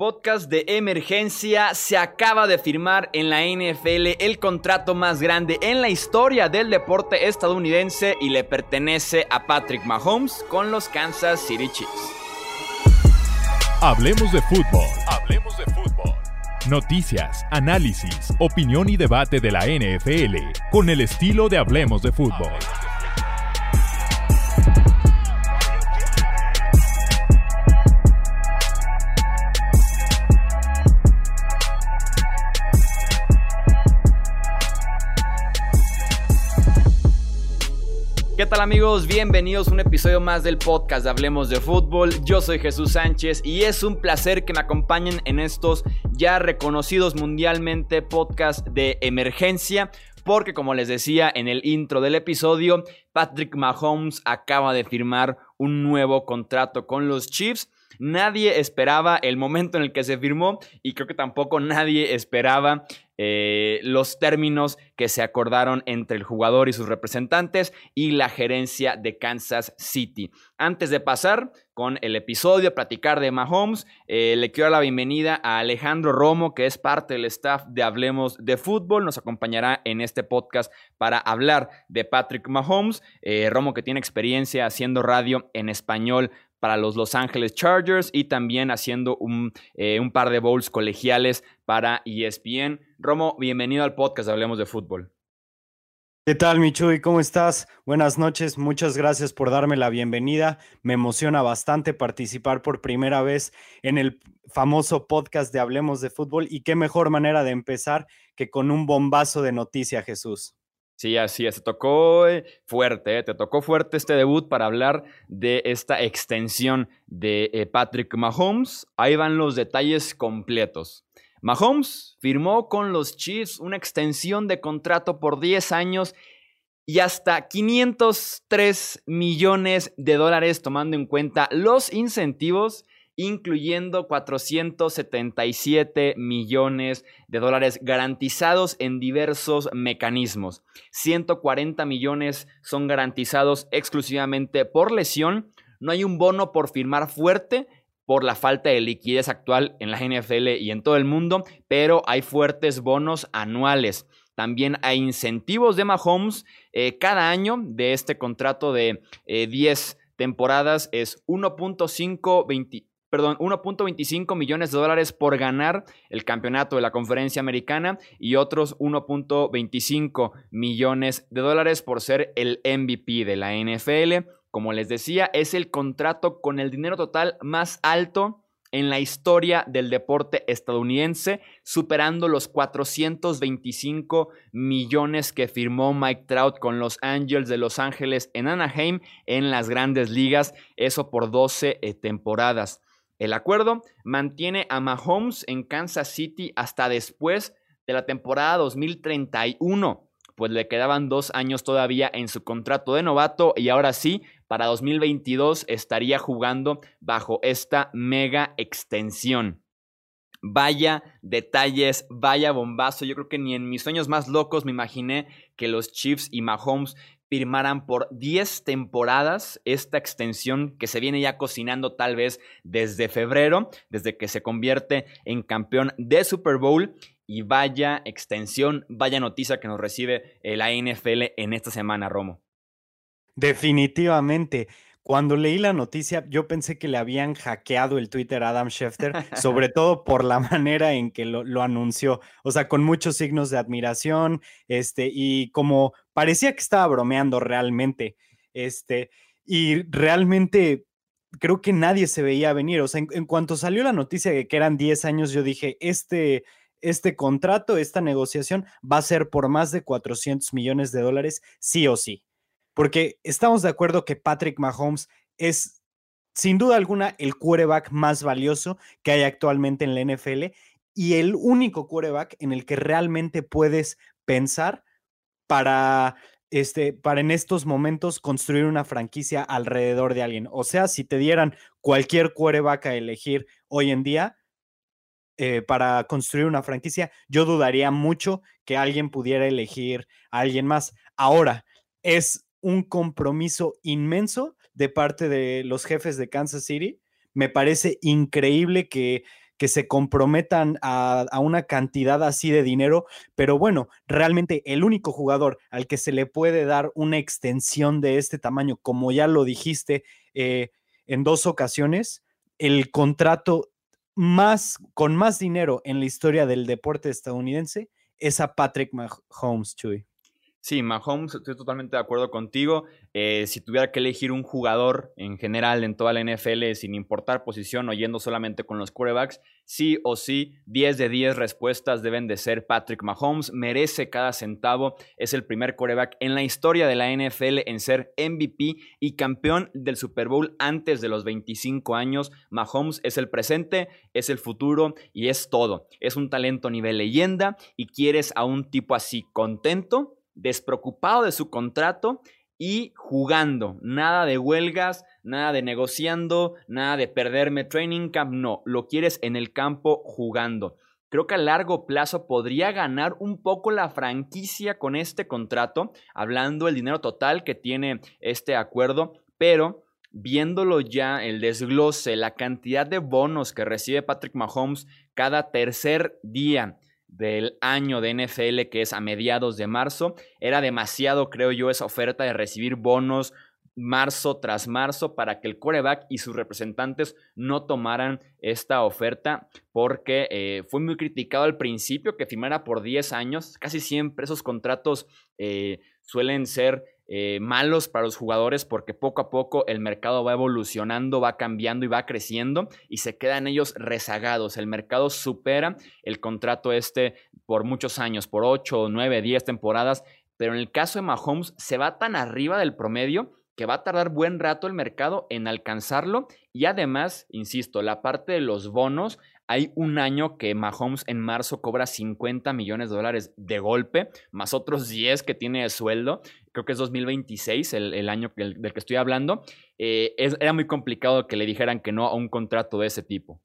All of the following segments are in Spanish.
Podcast de emergencia. Se acaba de firmar en la NFL el contrato más grande en la historia del deporte estadounidense y le pertenece a Patrick Mahomes con los Kansas City Chiefs. Hablemos de fútbol. Hablemos de fútbol. Noticias, análisis, opinión y debate de la NFL con el estilo de Hablemos de fútbol. ¿Qué tal amigos? Bienvenidos a un episodio más del podcast de Hablemos de Fútbol. Yo soy Jesús Sánchez y es un placer que me acompañen en estos ya reconocidos mundialmente podcast de emergencia. Porque como les decía en el intro del episodio, Patrick Mahomes acaba de firmar un nuevo contrato con los Chiefs. Nadie esperaba el momento en el que se firmó y creo que tampoco nadie esperaba eh, los términos que se acordaron entre el jugador y sus representantes y la gerencia de Kansas City. Antes de pasar con el episodio, platicar de Mahomes, eh, le quiero dar la bienvenida a Alejandro Romo, que es parte del staff de Hablemos de Fútbol. Nos acompañará en este podcast para hablar de Patrick Mahomes. Eh, Romo, que tiene experiencia haciendo radio en español para los Los Angeles Chargers y también haciendo un, un par de bowls colegiales para ESPN. Romo, bienvenido al podcast Hablemos de Fútbol. ¿Qué tal, Michuy? ¿Cómo estás? Buenas noches, muchas gracias por darme la bienvenida. Me emociona bastante participar por primera vez en el famoso podcast de Hablemos de Fútbol y qué mejor manera de empezar que con un bombazo de noticia, Jesús. Sí, así es, te tocó eh, fuerte, eh, te tocó fuerte este debut para hablar de esta extensión de eh, Patrick Mahomes. Ahí van los detalles completos. Mahomes firmó con los Chiefs una extensión de contrato por 10 años y hasta 503 millones de dólares tomando en cuenta los incentivos, incluyendo 477 millones de dólares garantizados en diversos mecanismos. 140 millones son garantizados exclusivamente por lesión. No hay un bono por firmar fuerte, por la falta de liquidez actual en la NFL y en todo el mundo, pero hay fuertes bonos anuales. También hay incentivos de Mahomes eh, cada año de este contrato de 10 eh, temporadas es 1.5 perdón, 1.25 millones de dólares por ganar el campeonato de la conferencia americana y otros 1.25 millones de dólares por ser el MVP de la NFL. Como les decía, es el contrato con el dinero total más alto en la historia del deporte estadounidense, superando los 425 millones que firmó Mike Trout con los Angels de Los Ángeles en Anaheim en las grandes ligas, eso por 12 eh, temporadas. El acuerdo mantiene a Mahomes en Kansas City hasta después de la temporada 2031 pues le quedaban dos años todavía en su contrato de novato y ahora sí, para 2022 estaría jugando bajo esta mega extensión. Vaya detalles, vaya bombazo. Yo creo que ni en mis sueños más locos me imaginé que los Chiefs y Mahomes firmaran por 10 temporadas esta extensión que se viene ya cocinando tal vez desde febrero, desde que se convierte en campeón de Super Bowl y vaya extensión, vaya noticia que nos recibe la NFL en esta semana, Romo. Definitivamente. Cuando leí la noticia, yo pensé que le habían hackeado el Twitter a Adam Schefter, sobre todo por la manera en que lo, anunció. O sea, con muchos signos de admiración, este, y como parecía que estaba bromeando realmente. Este, y realmente creo que nadie se veía venir. O sea, en, en cuanto salió la noticia de que eran 10 años, yo dije, este, este contrato, esta negociación va a ser por más de 400 millones de dólares, sí o sí. Porque estamos de acuerdo que Patrick Mahomes es sin duda alguna el quarterback más valioso que hay actualmente en la NFL y el único quarterback en el que realmente puedes pensar para este, para en estos momentos construir una franquicia alrededor de alguien. O sea, si te dieran cualquier quarterback a elegir hoy en día, eh, para construir una franquicia, yo dudaría mucho que alguien pudiera elegir a alguien más. Ahora, es un compromiso inmenso de parte de los jefes de Kansas City. Me parece increíble que, que se comprometan a, una cantidad así de dinero, pero bueno, realmente el único jugador al que se le puede dar una extensión de este tamaño, como ya lo dijiste eh, en dos ocasiones, el contrato más, con más dinero en la historia del deporte estadounidense es a Patrick Mahomes, Chuy. Sí, Mahomes, estoy totalmente de acuerdo contigo. Eh, si tuviera que elegir un jugador en general en toda la NFL, sin importar posición o yendo solamente con los quarterbacks, sí o sí, 10 de 10 respuestas deben de ser Patrick Mahomes. Merece cada centavo. Es el primer quarterback en la historia de la NFL en ser MVP y campeón del Super Bowl antes de los 25 años. Mahomes es el presente, es el futuro y es todo. Es un talento nivel leyenda y quieres a un tipo así contento despreocupado de su contrato y jugando. Nada de huelgas, nada de negociando, nada de perderme training camp. No, lo quieres en el campo jugando. Creo que a largo plazo podría ganar un poco la franquicia con este contrato, hablando del dinero total que tiene este acuerdo, pero viéndolo ya, el desglose, la cantidad de bonos que recibe Patrick Mahomes cada tercer día del año de NFL, que es a mediados de marzo. Era demasiado, creo yo, esa oferta de recibir bonos marzo tras marzo para que el coreback y sus representantes no tomaran esta oferta porque eh, fue muy criticado al principio que firmara por 10 años. Casi siempre esos contratos eh, suelen ser eh, malos para los jugadores porque poco a poco el mercado va evolucionando, va cambiando y va creciendo y se quedan ellos rezagados. El mercado supera el contrato este por muchos años, por 8, 9, 10 temporadas, pero en el caso de Mahomes se va tan arriba del promedio que va a tardar buen rato el mercado en alcanzarlo y además, insisto, la parte de los bonos hay un año que Mahomes en marzo cobra 50 millones de dólares de golpe, más otros 10 que tiene de sueldo. Creo que es 2026 el, año del que estoy hablando. Eh, era muy complicado que le dijeran que no a un contrato de ese tipo.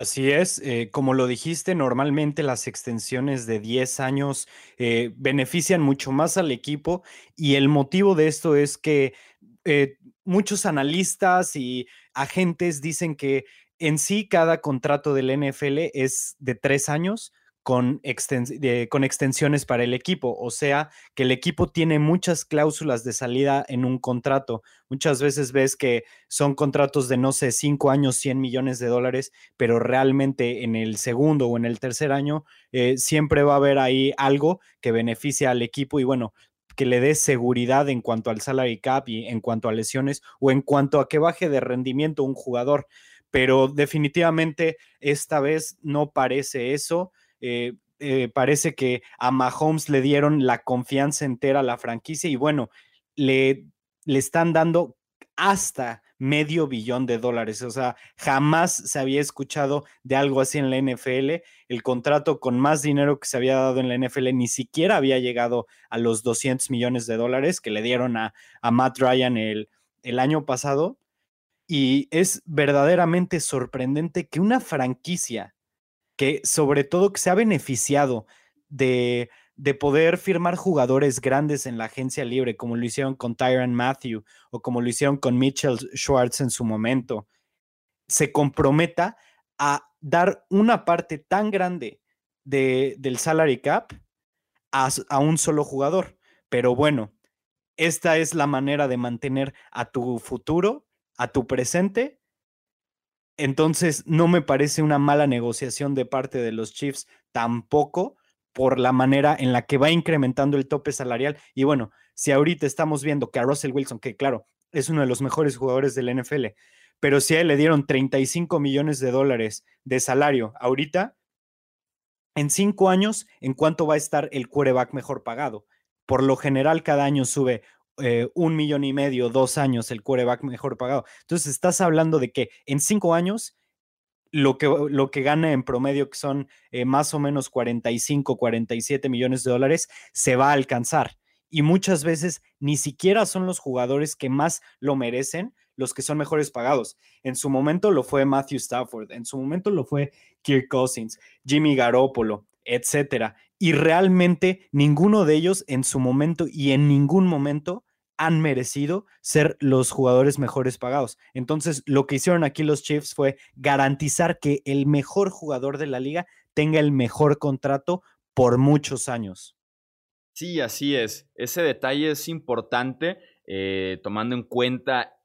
Así es, eh, como lo dijiste, normalmente las extensiones de 10 años eh, benefician mucho más al equipo y el motivo de esto es que muchos analistas y agentes dicen que en sí, cada contrato del NFL es de tres años con, con, extensiones para el equipo. O sea, que el equipo tiene muchas cláusulas de salida en un contrato. Muchas veces ves que son contratos de, no sé, cinco años, 100 millones de dólares, pero realmente en el segundo o en el tercer año eh, siempre va a haber ahí algo que beneficia al equipo y bueno, que le dé seguridad en cuanto al salary cap y en cuanto a lesiones o en cuanto a que baje de rendimiento un jugador pero definitivamente esta vez no parece eso. Eh, eh, parece que a Mahomes le dieron la confianza entera a la franquicia y bueno, le, le están dando hasta medio billón de dólares. O sea, jamás se había escuchado de algo así en la NFL. El contrato con más dinero que se había dado en la NFL ni siquiera había llegado a los 200 millones de dólares que le dieron a, a Matt Ryan el, el año pasado. Y es verdaderamente sorprendente que una franquicia que sobre todo que se ha beneficiado de, de poder firmar jugadores grandes en la agencia libre, como lo hicieron con Tyron Matthew o como lo hicieron con Mitchell Schwartz en su momento, se comprometa a dar una parte tan grande de, del salary cap a, a un solo jugador. Pero bueno, esta es la manera de mantener a tu futuro a tu presente, entonces no me parece una mala negociación de parte de los Chiefs tampoco por la manera en la que va incrementando el tope salarial. Y bueno, si ahorita estamos viendo que a Russell Wilson, que claro, es uno de los mejores jugadores del NFL, pero si a él le dieron 35 millones de dólares de salario ahorita, en cinco años, ¿en cuánto va a estar el quarterback mejor pagado? Por lo general, cada año sube eh, un millón y medio, dos años, el quarterback mejor pagado. Entonces, estás hablando de que en cinco años, lo que, lo que gana en promedio, que son eh, más o menos 45, 47 millones de dólares, se va a alcanzar. Y muchas veces ni siquiera son los jugadores que más lo merecen los que son mejores pagados. En su momento lo fue Matthew Stafford, en su momento lo fue Kirk Cousins, Jimmy Garoppolo, etcétera. Y realmente ninguno de ellos en su momento y en ningún momento han merecido ser los jugadores mejores pagados. Entonces, lo que hicieron aquí los Chiefs fue garantizar que el mejor jugador de la liga tenga el mejor contrato por muchos años. Sí, así es. Ese detalle es importante, eh, tomando en cuenta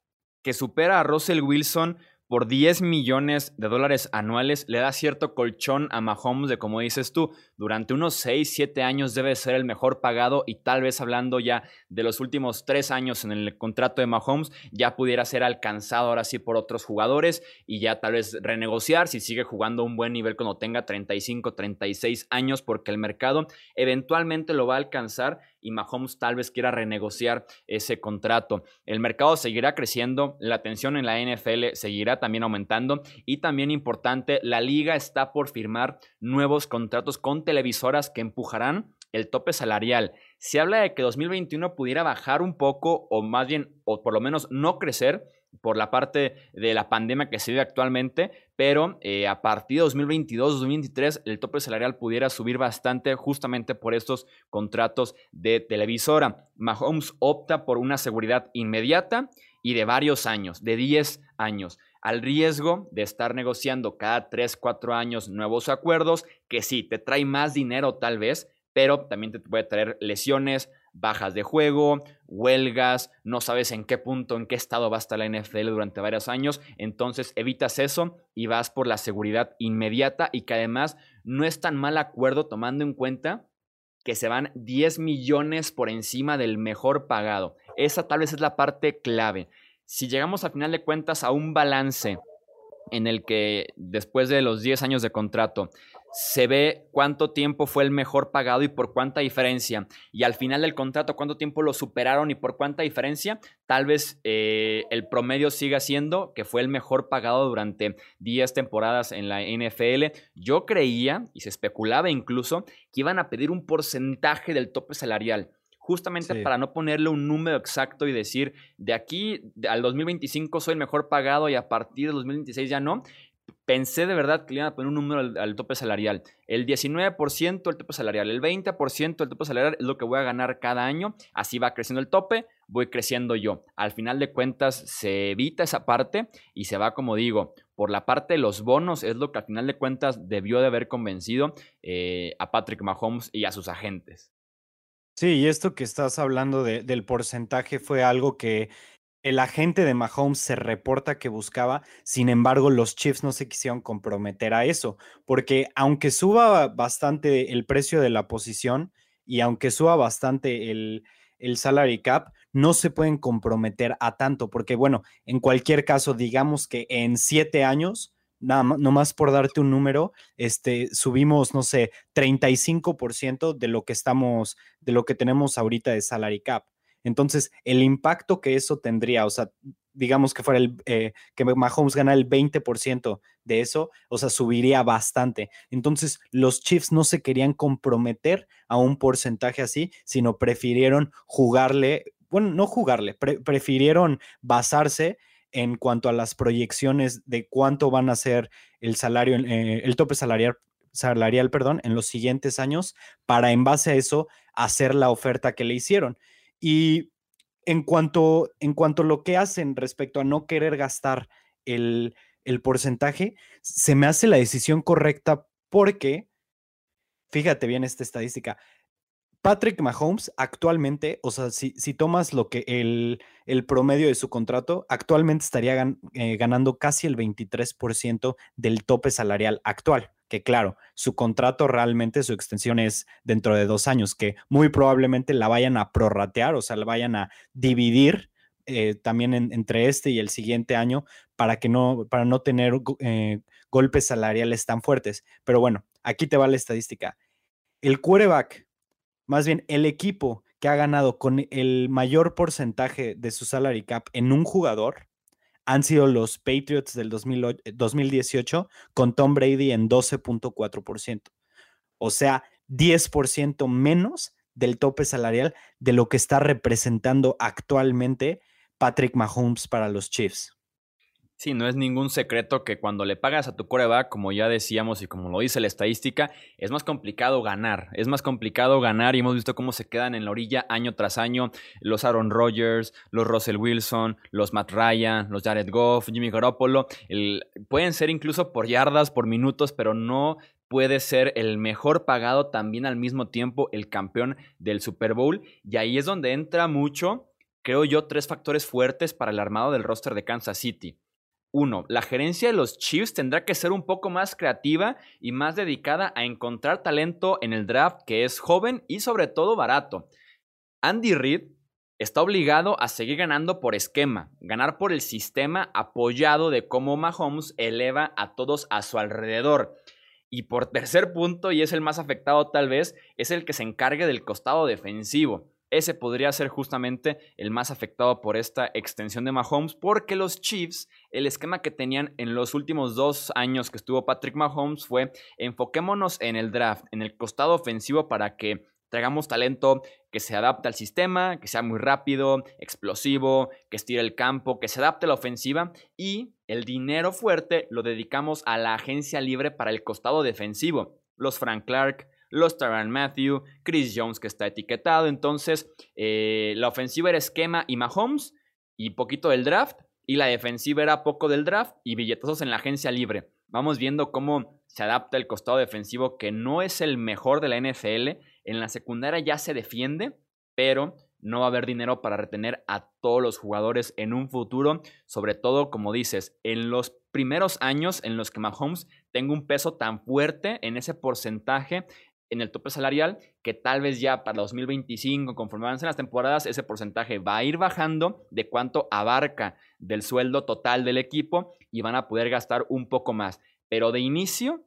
que supera a Russell Wilson por 10 millones de dólares anuales le da cierto colchón a Mahomes de como dices tú, durante unos 6, 7 años debe ser el mejor pagado y tal vez hablando ya de los últimos 3 años en el contrato de Mahomes ya pudiera ser alcanzado ahora sí por otros jugadores y ya tal vez renegociar si sigue jugando un buen nivel cuando tenga 35, 36 años porque el mercado eventualmente lo va a alcanzar y Mahomes tal vez quiera renegociar ese contrato. El mercado seguirá creciendo, la tensión en la NFL seguirá también aumentando y también importante, la liga está por firmar nuevos contratos con televisoras que empujarán el tope salarial. Se habla de que 2021 pudiera bajar un poco o más bien, o por lo menos no crecer por la parte de la pandemia que se vive actualmente, pero eh, a partir de 2022-2023 el tope salarial pudiera subir bastante justamente por estos contratos de televisora. Mahomes opta por una seguridad inmediata y de varios años, de 10 años, al riesgo de estar negociando cada 3, 4 años nuevos acuerdos, que sí, te trae más dinero tal vez, pero también te puede traer lesiones, bajas de juego, huelgas, no sabes en qué punto, en qué estado va a estar la NFL durante varios años, entonces evitas eso y vas por la seguridad inmediata y que además no es tan mal acuerdo tomando en cuenta que se van 10 millones por encima del mejor pagado. Esa tal vez es la parte clave. Si llegamos a final de cuentas a un balance en el que después de los 10 años de contrato se ve cuánto tiempo fue el mejor pagado y por cuánta diferencia. Y al final del contrato, cuánto tiempo lo superaron y por cuánta diferencia. Tal vez eh, el promedio siga siendo que fue el mejor pagado durante 10 temporadas en la NFL. Yo creía, y se especulaba incluso, que iban a pedir un porcentaje del tope salarial justamente para no ponerle un número exacto y decir, de aquí al 2025 soy el mejor pagado y a partir del 2026 ya no pensé de verdad que le iban a poner un número al, tope salarial. El 19% el tope salarial, el 20% el tope salarial es lo que voy a ganar cada año. Así va creciendo el tope, voy creciendo yo. Al final de cuentas se evita esa parte y se va, como digo, por la parte de los bonos es lo que al final de cuentas debió de haber convencido eh, a Patrick Mahomes y a sus agentes. Sí, y esto que estás hablando del porcentaje fue algo que el agente de Mahomes se reporta que buscaba, sin embargo, los Chiefs no se quisieron comprometer a eso, porque aunque suba bastante el precio de la posición y aunque suba bastante el, el salary cap, no se pueden comprometer a tanto, porque bueno, en cualquier caso, digamos que en siete años, nada más, nomás por darte un número, este, subimos, no sé, 35% de lo que estamos, de lo que tenemos ahorita de salary cap. Entonces, el impacto que eso tendría, o sea, digamos que fuera el eh, que Mahomes gana el 20% de eso, o sea, subiría bastante. Entonces, los Chiefs no se querían comprometer a un porcentaje así, sino prefirieron jugarle, bueno, no jugarle, prefirieron basarse en cuanto a las proyecciones de cuánto van a ser el salario, eh, el tope salarial salarial, perdón, en los siguientes años, para en base a eso hacer la oferta que le hicieron. Y en cuanto, en cuanto a lo que hacen respecto a no querer gastar el, porcentaje, se me hace la decisión correcta porque, fíjate bien esta estadística, Patrick Mahomes actualmente, o sea, si, tomas lo que el, el, promedio de su contrato, actualmente estaría eh, ganando casi el 23% del tope salarial actual que claro, su contrato realmente, su extensión es dentro de dos años, que muy probablemente la vayan a prorratear, o sea, la vayan a dividir eh, también entre este y el siguiente año para que no, para no tener eh, golpes salariales tan fuertes. Pero bueno, aquí te va la estadística. El quarterback, más bien el equipo que ha ganado con el mayor porcentaje de su salary cap en un jugador han sido los Patriots del 2018 eh, con Tom Brady en 12.4%. O sea, 10% menos del tope salarial de lo que está representando actualmente Patrick Mahomes para los Chiefs. Sí, no es ningún secreto que cuando le pagas a tu coreback, como ya decíamos y como lo dice la estadística, es más complicado ganar. Es más complicado ganar y hemos visto cómo se quedan en la orilla año tras año los Aaron Rodgers, los Russell Wilson, los Matt Ryan, los Jared Goff, Jimmy Garoppolo. pueden ser incluso por yardas, por minutos, pero no puede ser el mejor pagado también al mismo tiempo el campeón del Super Bowl. Y ahí es donde entra mucho, creo yo, tres factores fuertes para el armado del roster de Kansas City. Uno, la gerencia de los Chiefs tendrá que ser un poco más creativa y más dedicada a encontrar talento en el draft que es joven y sobre todo barato. Andy Reid está obligado a seguir ganando por esquema, ganar por el sistema apoyado de cómo Mahomes eleva a todos a su alrededor. Y por tercer punto, y es el más afectado tal vez, es el que se encargue del costado defensivo ese podría ser justamente el más afectado por esta extensión de Mahomes, porque los Chiefs, el esquema que tenían en los últimos dos años que estuvo Patrick Mahomes fue enfoquémonos en el draft, en el costado ofensivo para que traigamos talento que se adapte al sistema, que sea muy rápido, explosivo, que estire el campo, que se adapte a la ofensiva y el dinero fuerte lo dedicamos a la agencia libre para el costado defensivo. Los Frank Clark, los Tyrann Matthew, Chris Jones que está etiquetado. Entonces, eh, la ofensiva era esquema y Mahomes y poquito del draft. Y la defensiva era poco del draft y billetazos en la agencia libre. Vamos viendo cómo se adapta el costado defensivo, que no es el mejor de la NFL. En la secundaria ya se defiende, pero no va a haber dinero para retener a todos los jugadores en un futuro, sobre todo, como dices, en los primeros años en los que Mahomes tenga un peso tan fuerte en ese porcentaje en el tope salarial, que tal vez ya para 2025, conforme avancen las temporadas, ese porcentaje va a ir bajando de cuánto abarca del sueldo total del equipo y van a poder gastar un poco más. Pero de inicio,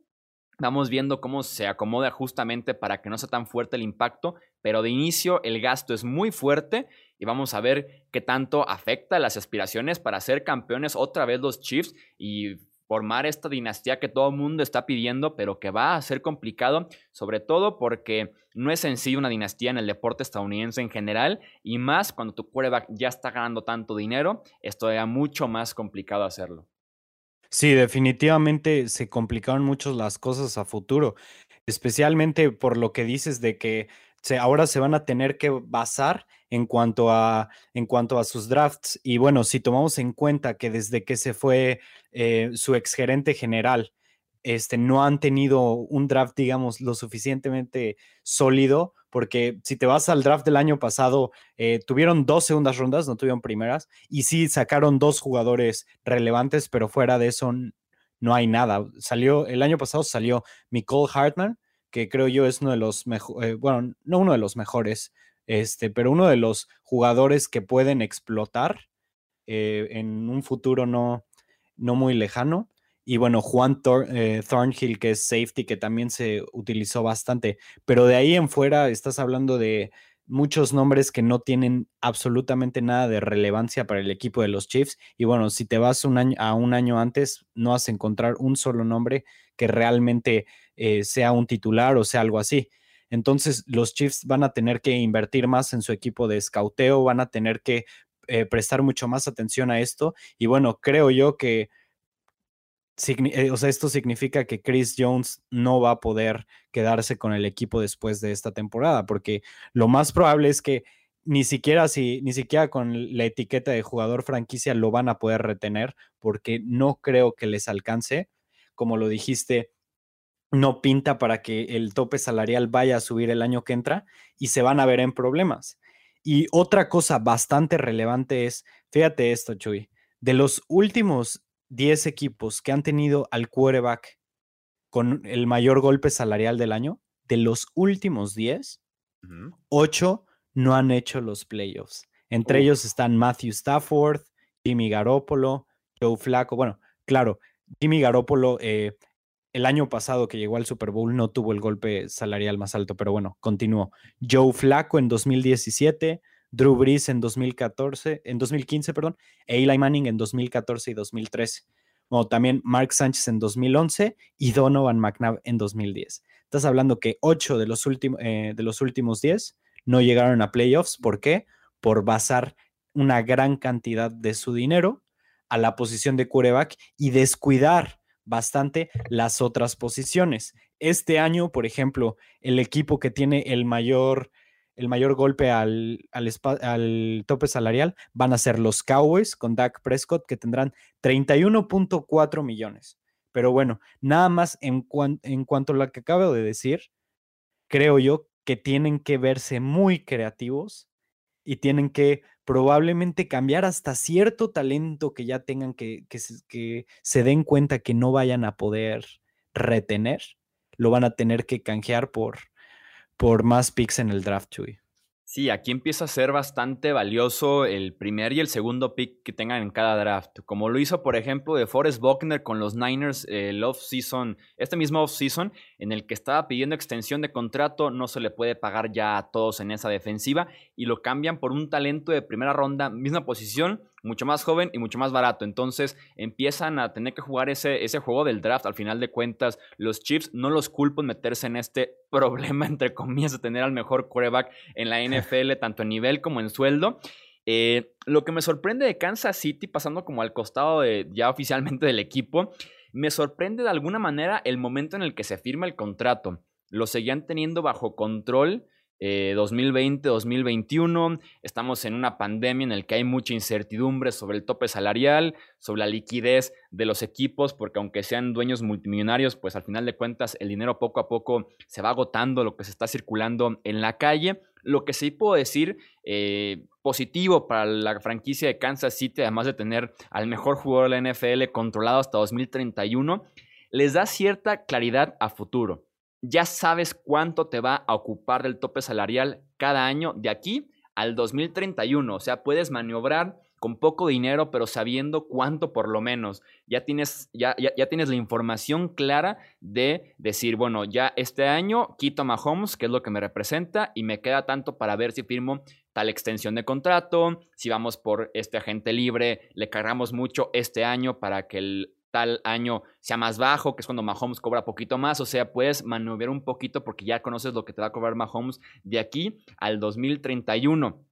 vamos viendo cómo se acomoda justamente para que no sea tan fuerte el impacto, pero de inicio el gasto es muy fuerte y vamos a ver qué tanto afecta las aspiraciones para ser campeones otra vez los Chiefs y formar esta dinastía que todo el mundo está pidiendo, pero que va a ser complicado, sobre todo porque no es sencillo una dinastía en el deporte estadounidense en general, y más cuando tu quarterback ya está ganando tanto dinero, es todavía mucho más complicado hacerlo. Sí, definitivamente se complicaron mucho las cosas a futuro, especialmente por lo que dices de que ahora se van a tener que basar en cuanto a, en cuanto a sus drafts. Y bueno, si tomamos en cuenta que desde que se fue eh, su exgerente general, este, no han tenido un draft, digamos, lo suficientemente sólido, porque si te vas al draft del año pasado, eh, tuvieron dos segundas rondas, no tuvieron primeras, y sí sacaron dos jugadores relevantes, pero fuera de eso no hay nada. Salió, el año pasado salió Nicole Hartman, que creo yo es uno de los mejores, eh, bueno, no uno de los mejores, este, pero uno de los jugadores que pueden explotar en un futuro no, no muy lejano. Y bueno, Juan eh, Thornhill, que es safety, que también se utilizó bastante. Pero de ahí en fuera estás hablando de muchos nombres que no tienen absolutamente nada de relevancia para el equipo de los Chiefs. Y bueno, si te vas un año, a un año antes, no vas a encontrar un solo nombre que realmente eh, sea un titular o sea algo así. Entonces, los Chiefs van a tener que invertir más en su equipo de escauteo, van a tener que eh, prestar mucho más atención a esto. Y bueno, creo yo que eh, o sea, esto significa que Chris Jones no va a poder quedarse con el equipo después de esta temporada, porque lo más probable es que ni siquiera si, ni siquiera con la etiqueta de jugador franquicia lo van a poder retener, porque no creo que les alcance. Como lo dijiste, no pinta para que el tope salarial vaya a subir el año que entra y se van a ver en problemas. Y otra cosa bastante relevante es, fíjate esto, Chuy, de los últimos 10 equipos que han tenido al quarterback con el mayor golpe salarial del año, de los últimos 10, 8 no han hecho los playoffs. Entre ellos están Matthew Stafford, Jimmy Garoppolo, Joe Flacco. Bueno, claro, Jimmy Garoppolo eh, el año pasado que llegó al Super Bowl no tuvo el golpe salarial más alto, pero bueno, continuó. Joe Flacco en 2017, Drew Brees en 2014, en 2015, perdón, e Eli Manning en 2014 y 2013. Bueno, también Mark Sánchez en 2011 y Donovan McNabb en 2010. Estás hablando que 8 de los, últimos eh, de los últimos 10 no llegaron a playoffs. ¿Por qué? Por basar una gran cantidad de su dinero a la posición de quarterback y descuidar bastante las otras posiciones. Este año, por ejemplo, el equipo que tiene el mayor, el mayor golpe al, al, tope salarial van a ser los Cowboys con Dak Prescott, que tendrán 31.4 millones. Pero bueno, nada más en, en cuanto a lo que acabo de decir, creo yo que tienen que verse muy creativos y tienen que probablemente cambiar hasta cierto talento que ya tengan que, que, que se den cuenta que no vayan a poder retener lo van a tener que canjear por, por más picks en el draft, Chuy. Sí, aquí empieza a ser bastante valioso el primer y el segundo pick que tengan en cada draft. Como lo hizo, por ejemplo, de Forrest Buckner con los Niners el off-season, este mismo off-season, en el que estaba pidiendo extensión de contrato, no se le puede pagar ya a todos en esa defensiva y lo cambian por un talento de primera ronda, misma posición, mucho más joven y mucho más barato. Entonces empiezan a tener que jugar ese, ese juego del draft. Al final de cuentas, los Chiefs no los culpo en meterse en este problema, entre comillas, de tener al mejor quarterback en la NFL, tanto en nivel como en sueldo. Eh, lo que me sorprende de Kansas City, pasando como al costado de, ya oficialmente del equipo, me sorprende de alguna manera el momento en el que se firma el contrato. Lo seguían teniendo bajo control 2020-2021. Eh, Estamos en una pandemia en la que hay mucha incertidumbre sobre el tope salarial, sobre la liquidez de los equipos, porque aunque sean dueños multimillonarios, pues al final de cuentas el dinero poco a poco se va agotando lo que se está circulando en la calle. Lo que sí puedo decir eh, positivo para la franquicia de Kansas City, además de tener al mejor jugador de la NFL controlado hasta 2031, les da cierta claridad a futuro ya sabes cuánto te va a ocupar del tope salarial cada año de aquí al 2031. O sea, puedes maniobrar con poco dinero, pero sabiendo cuánto por lo menos. Ya tienes, ya, ya, tienes la información clara de decir, bueno, ya este año quito a Mahomes, que es lo que me representa, y me queda tanto para ver si firmo tal extensión de contrato, si vamos por este agente libre, le cargamos mucho este año para que el tal año sea más bajo, que es cuando Mahomes cobra poquito más, o sea, puedes maniobrar un poquito porque ya conoces lo que te va a cobrar Mahomes de aquí al 2031.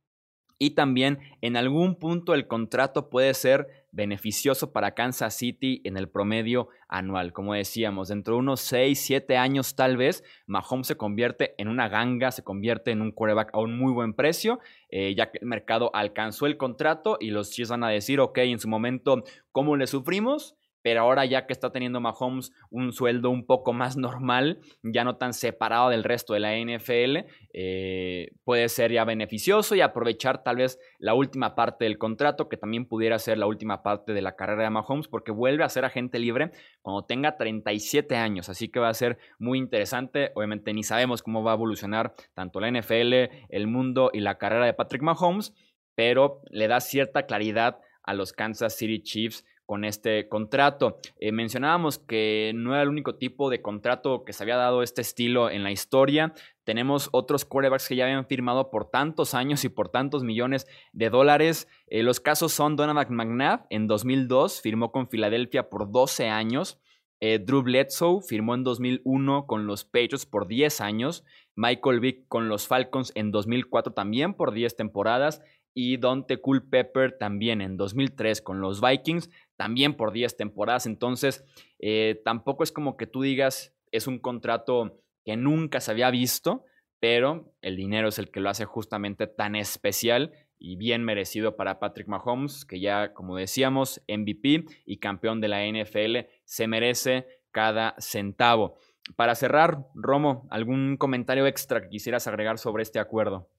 Y también en algún punto el contrato puede ser beneficioso para Kansas City en el promedio anual. Como decíamos, dentro de unos 6, 7 años tal vez, Mahomes se convierte en una ganga, se convierte en un quarterback a un muy buen precio, eh, ya que el mercado alcanzó el contrato y los Chiefs van a decir, ok, en su momento, ¿cómo le sufrimos? Pero ahora ya que está teniendo Mahomes un sueldo un poco más normal, ya no tan separado del resto de la NFL, eh, puede ser ya beneficioso y aprovechar tal vez la última parte del contrato, que también pudiera ser la última parte de la carrera de Mahomes, porque vuelve a ser agente libre cuando tenga 37 años, así que va a ser muy interesante, obviamente ni sabemos cómo va a evolucionar tanto la NFL, el mundo y la carrera de Patrick Mahomes, pero le da cierta claridad a los Kansas City Chiefs con este contrato. Eh, mencionábamos que no era el único tipo de contrato que se había dado este estilo en la historia. Tenemos otros quarterbacks que ya habían firmado por tantos años y por tantos millones de dólares. Eh, los casos son Donovan McNabb en 2002, firmó con Filadelfia por 12 años. Eh, Drew Bledsoe firmó en 2001 con los Patriots por 10 años. Michael Vick con los Falcons en 2004 también por 10 temporadas y Dante Culpepper también en 2003 con los Vikings, también por 10 temporadas. Entonces, eh, tampoco es como que tú digas, es un contrato que nunca se había visto, pero el dinero es el que lo hace justamente tan especial y bien merecido para Patrick Mahomes, que ya, como decíamos, MVP y campeón de la NFL, se merece cada centavo. Para cerrar, Romo, ¿algún comentario extra que quisieras agregar sobre este acuerdo?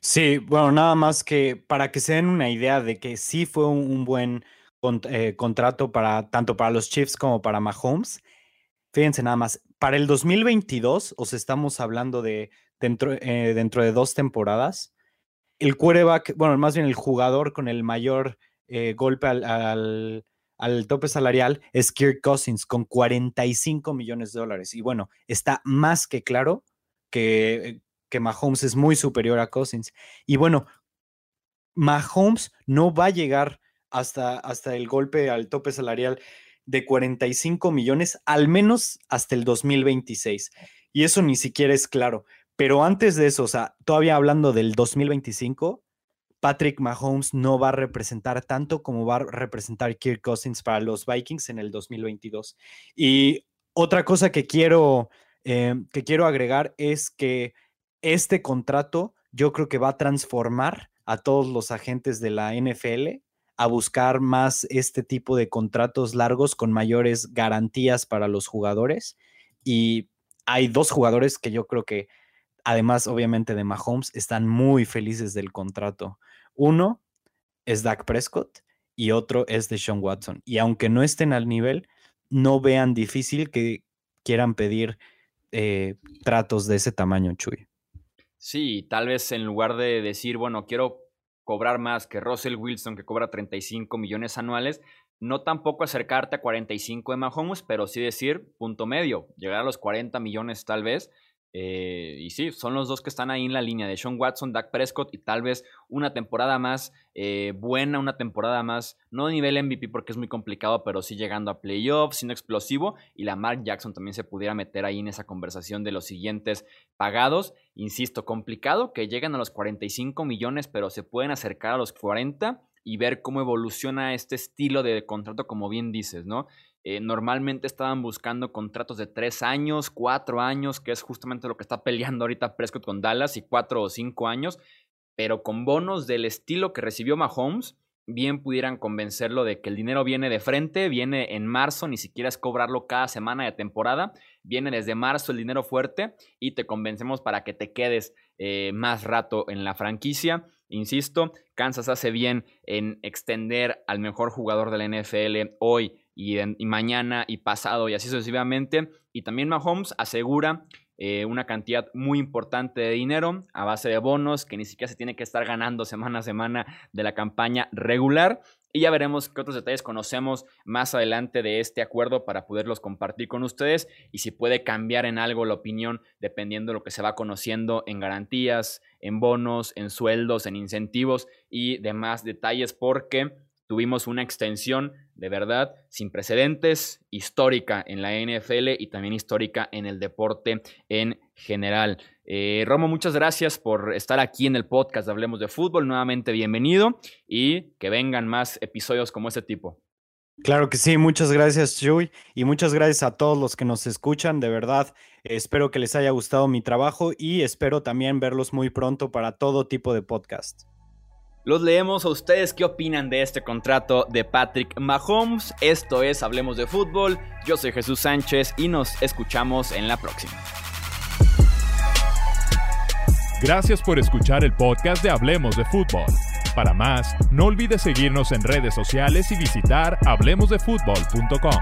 Sí, bueno, nada más que para que se den una idea de que sí fue un, buen eh, contrato para tanto para los Chiefs como para Mahomes. Fíjense nada más, para el 2022, os estamos hablando de dentro, eh, dentro de dos temporadas, el quarterback, bueno, más bien el jugador con el mayor eh, golpe al, al, tope salarial es Kirk Cousins con 45 millones de dólares. Y bueno, está más que claro que que Mahomes es muy superior a Cousins. Y bueno, Mahomes no va a llegar hasta, hasta el golpe al tope salarial de 45 millones, al menos hasta el 2026. Y eso ni siquiera es claro. Pero antes de eso, o sea, todavía hablando del 2025, Patrick Mahomes no va a representar tanto como va a representar Kirk Cousins para los Vikings en el 2022. Y otra cosa que quiero, eh, que quiero agregar es que este contrato yo creo que va a transformar a todos los agentes de la NFL a buscar más este tipo de contratos largos con mayores garantías para los jugadores. Y hay dos jugadores que yo creo que, además obviamente de Mahomes, están muy felices del contrato. Uno es Dak Prescott y otro es de Sean Watson. Y aunque no estén al nivel, no vean difícil que quieran pedir eh, tratos de ese tamaño, Chuy. Sí, tal vez en lugar de decir, bueno, quiero cobrar más que Russell Wilson, que cobra 35 millones anuales, no tampoco acercarte a 45 de Mahomes, pero sí decir punto medio, llegar a los 40 millones tal vez, eh, y sí, son los dos que están ahí en la línea de Sean Watson, Dak Prescott y tal vez una temporada más eh, buena, una temporada más, no de nivel MVP porque es muy complicado, pero sí llegando a playoffs, siendo explosivo. Y la Mark Jackson también se pudiera meter ahí en esa conversación de los siguientes pagados. Insisto, complicado que lleguen a los 45 millones, pero se pueden acercar a los 40 y ver cómo evoluciona este estilo de contrato, como bien dices, ¿no? Eh, normalmente estaban buscando contratos de tres años, cuatro años, que es justamente lo que está peleando ahorita Prescott con Dallas, y cuatro o cinco años, pero con bonos del estilo que recibió Mahomes, bien pudieran convencerlo de que el dinero viene de frente, viene en marzo, ni siquiera es cobrarlo cada semana de temporada, viene desde marzo el dinero fuerte y te convencemos para que te quedes eh, más rato en la franquicia. Insisto, Kansas hace bien en extender al mejor jugador de la NFL hoy y, mañana y pasado y así sucesivamente. Y también Mahomes asegura eh, una cantidad muy importante de dinero a base de bonos que ni siquiera se tiene que estar ganando semana a semana de la campaña regular. Y ya veremos qué otros detalles conocemos más adelante de este acuerdo para poderlos compartir con ustedes y si puede cambiar en algo la opinión dependiendo de lo que se va conociendo en garantías, en bonos, en sueldos, en incentivos y demás detalles porque tuvimos una extensión de verdad sin precedentes, histórica en la NFL y también histórica en el deporte en general. Eh, Romo, muchas gracias por estar aquí en el podcast Hablemos de Fútbol. Nuevamente bienvenido y que vengan más episodios como este tipo. Claro que sí, muchas gracias Chuy y muchas gracias a todos los que nos escuchan, de verdad espero que les haya gustado mi trabajo y espero también verlos muy pronto para todo tipo de podcast. Los leemos a ustedes qué opinan de este contrato de Patrick Mahomes. Esto es Hablemos de Fútbol. Yo soy Jesús Sánchez y nos escuchamos en la próxima. Gracias por escuchar el podcast de Hablemos de Fútbol. Para más, no olvides seguirnos en redes sociales y visitar hablemosdefutbol.com.